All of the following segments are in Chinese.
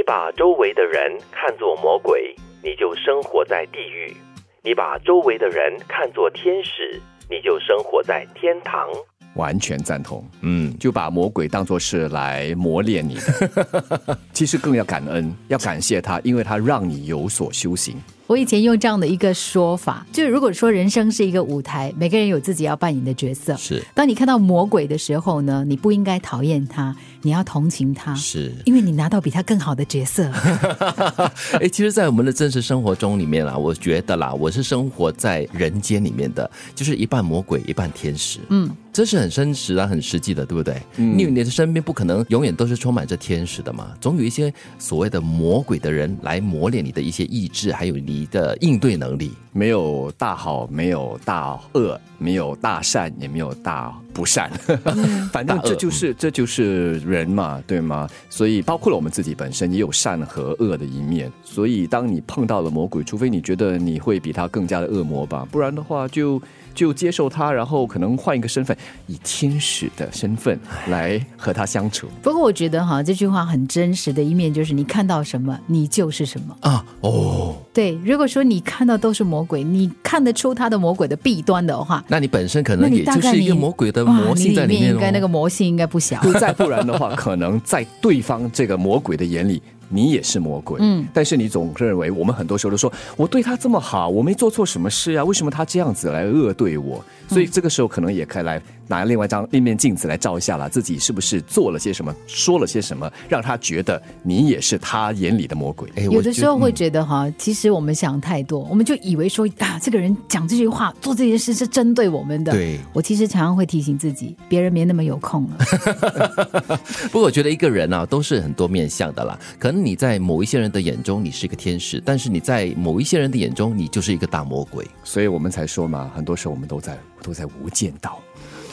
你把周围的人看作魔鬼，你就生活在地狱；你把周围的人看作天使，你就生活在天堂。完全赞同，嗯，就把魔鬼当作是来磨练你的，其实更要感恩，要感谢他，因为他让你有所修行。我以前用这样的一个说法，就是如果说人生是一个舞台，每个人有自己要扮演的角色。是，当你看到魔鬼的时候呢，你不应该讨厌他，你要同情他，是因为你拿到比他更好的角色。哎，其实，在我们的真实生活中里面啦，我觉得啦，我是生活在人间里面的，就是一半魔鬼，一半天使。嗯，这是很真实啊，很实际的，对不对？嗯，因为你的身边不可能永远都是充满着天使的嘛，总有一些所谓的魔鬼的人来磨练你的一些意志，还有你。你的应对能力没有大好，没有大恶，没有大善，也没有大不善，反正这就是这就是人嘛，对吗？所以包括了我们自己本身也有善和恶的一面。所以当你碰到了魔鬼，除非你觉得你会比他更加的恶魔吧，不然的话就。就接受他，然后可能换一个身份，以天使的身份来和他相处。不过我觉得哈，这句话很真实的一面就是，你看到什么，你就是什么啊。哦，对，如果说你看到都是魔鬼，你看得出他的魔鬼的弊端的话，那你本身可能也就是一个魔鬼的魔性在里面。应该那个魔性应该不小。再不然的话，可能在对方这个魔鬼的眼里。你也是魔鬼，嗯，但是你总认为我们很多时候都说，我对他这么好，我没做错什么事啊，为什么他这样子来恶对我？所以这个时候可能也可以来拿另外一张另一面镜子来照一下了，自己是不是做了些什么，说了些什么，让他觉得你也是他眼里的魔鬼？哎，有的时候会觉得哈，其实我们想太多，我们就以为说啊，这个人讲这句话、做这件事是针对我们的。对，我其实常常会提醒自己，别人没那么有空了。不过我觉得一个人啊，都是很多面相的啦，可能。你在某一些人的眼中，你是一个天使；但是你在某一些人的眼中，你就是一个大魔鬼。所以我们才说嘛，很多时候我们都在都在无间道。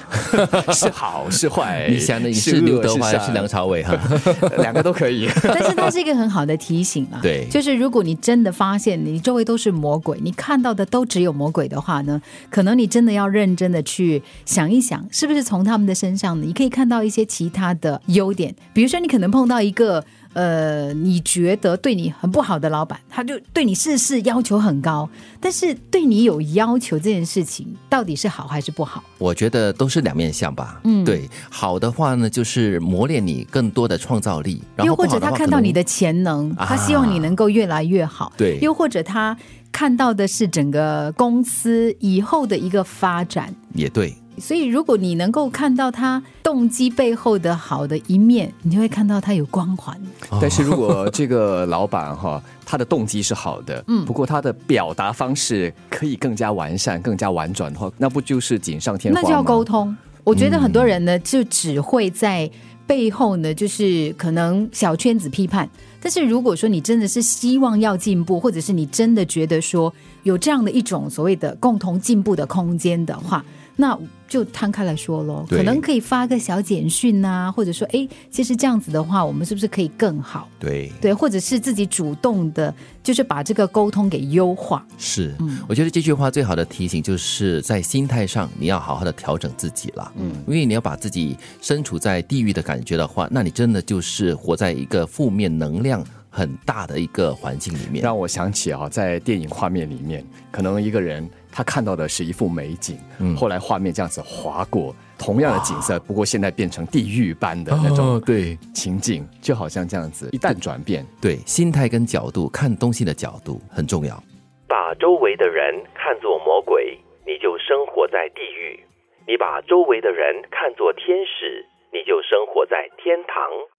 是好是坏？你想的你是刘德华还是梁朝伟哈？两个都可以。但是它是一个很好的提醒啊。对，就是如果你真的发现你周围都是魔鬼，你看到的都只有魔鬼的话呢，可能你真的要认真的去想一想，是不是从他们的身上呢，你可以看到一些其他的优点。比如说，你可能碰到一个。呃，你觉得对你很不好的老板，他就对你事事要求很高，但是对你有要求这件事情，到底是好还是不好？我觉得都是两面相吧。嗯，对，好的话呢，就是磨练你更多的创造力，又或者他看到你的潜能，他希望你能够越来越好。对，又或者他看到的是整个公司以后的一个发展，也对。所以，如果你能够看到他动机背后的好的一面，你就会看到他有光环。但是如果这个老板哈，他的动机是好的，嗯，不过他的表达方式可以更加完善、更加婉转的话，那不就是锦上添花那就要沟通。我觉得很多人呢，就只会在背后呢，就是可能小圈子批判。但是如果说你真的是希望要进步，或者是你真的觉得说有这样的一种所谓的共同进步的空间的话，那。就摊开来说喽，可能可以发个小简讯呐，或者说，哎，其实这样子的话，我们是不是可以更好？对对，或者是自己主动的，就是把这个沟通给优化。是，嗯，我觉得这句话最好的提醒就是在心态上，你要好好的调整自己了。嗯，因为你要把自己身处在地狱的感觉的话，那你真的就是活在一个负面能量很大的一个环境里面。让我想起啊，在电影画面里面，可能一个人。他看到的是一幅美景，后来画面这样子划过，同样的景色，不过现在变成地狱般的那种对。情景，就好像这样子，一旦转变，对心态跟角度看东西的角度很重要。把周围的人看作魔鬼，你就生活在地狱；你把周围的人看作天使，你就生活在天堂。